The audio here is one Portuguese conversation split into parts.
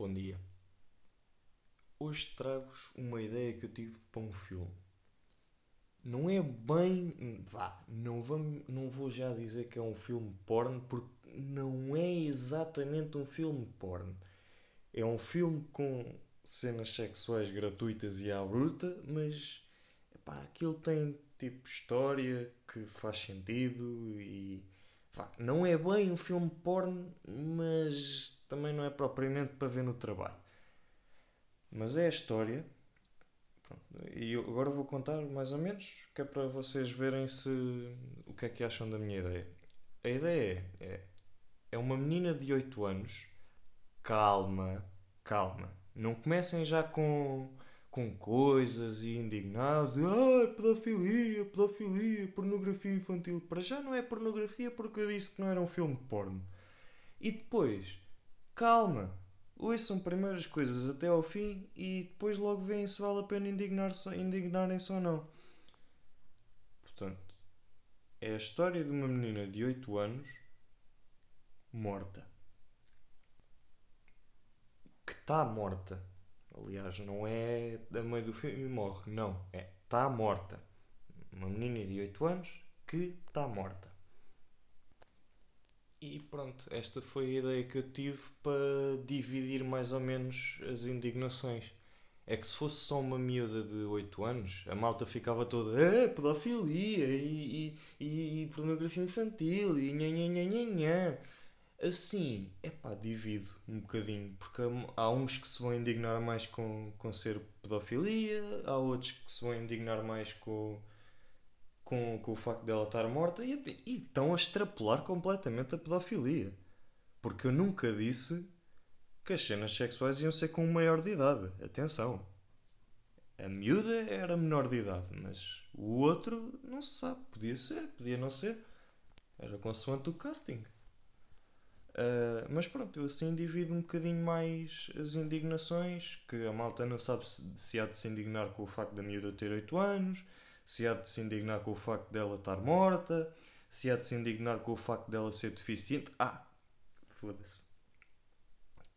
Bom dia. Hoje trago-vos uma ideia que eu tive para um filme. Não é bem. Vá, não, vamos, não vou já dizer que é um filme porno, porque não é exatamente um filme porno. É um filme com cenas sexuais gratuitas e à bruta, mas epá, aquilo tem tipo história que faz sentido e vá, não é bem um filme porno, mas é propriamente para ver no trabalho. Mas é a história. Pronto, e agora vou contar mais ou menos, que é para vocês verem se o que é que acham da minha ideia. A ideia é, é, é uma menina de 8 anos. Calma, calma. Não comecem já com, com coisas e indignados. Ah, pedofilia, pedofilia, pornografia infantil. Para já não é pornografia porque eu disse que não era um filme porno. E depois, calma. Ouçam primeiro as coisas até ao fim e depois logo veem se vale a pena indignar-se indignarem-se ou não. Portanto, é a história de uma menina de 8 anos morta que está morta. Aliás, não é da meio do filme morre, não. É está morta. Uma menina de 8 anos que está morta. E pronto, esta foi a ideia que eu tive para dividir mais ou menos as indignações. É que se fosse só uma miúda de 8 anos, a malta ficava toda é, pedofilia e, e, e, pornografia infantil e nha nha nha nha nha. Assim, é pá, divido um bocadinho, porque há uns que se vão indignar mais com, com ser pedofilia, há outros que se vão indignar mais com, com, com o facto dela estar morta e, e estão a extrapolar completamente a pedofilia. Porque eu nunca disse que as cenas sexuais iam ser com um maior de idade. Atenção. A miúda era menor de idade, mas o outro não se sabe. Podia ser, podia não ser. Era consoante o casting. Uh, mas pronto, eu assim divido um bocadinho mais as indignações, que a malta não sabe se, se há de se indignar com o facto da miúda ter 8 anos, se há de se indignar com o facto dela estar morta, se há de se indignar com o facto dela ser deficiente. Ah, foda-se.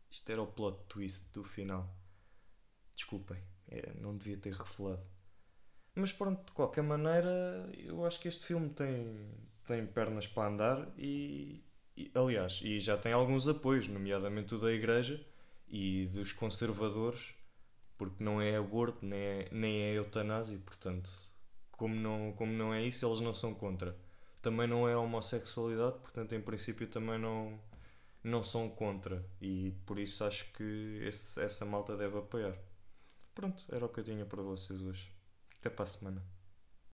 Isto era o plot twist do final. Desculpem, não devia ter revelado. Mas pronto, de qualquer maneira, eu acho que este filme tem, tem pernas para andar e, e, aliás, e já tem alguns apoios, nomeadamente o da Igreja e dos conservadores, porque não é aborto nem é, nem é eutanásia, portanto, como não, como não é isso, eles não são contra. Também não é homossexualidade, portanto, em princípio, também não, não são contra. E por isso acho que esse, essa malta deve apoiar. Pronto, era o que eu tinha para vocês hoje. Até para a semana.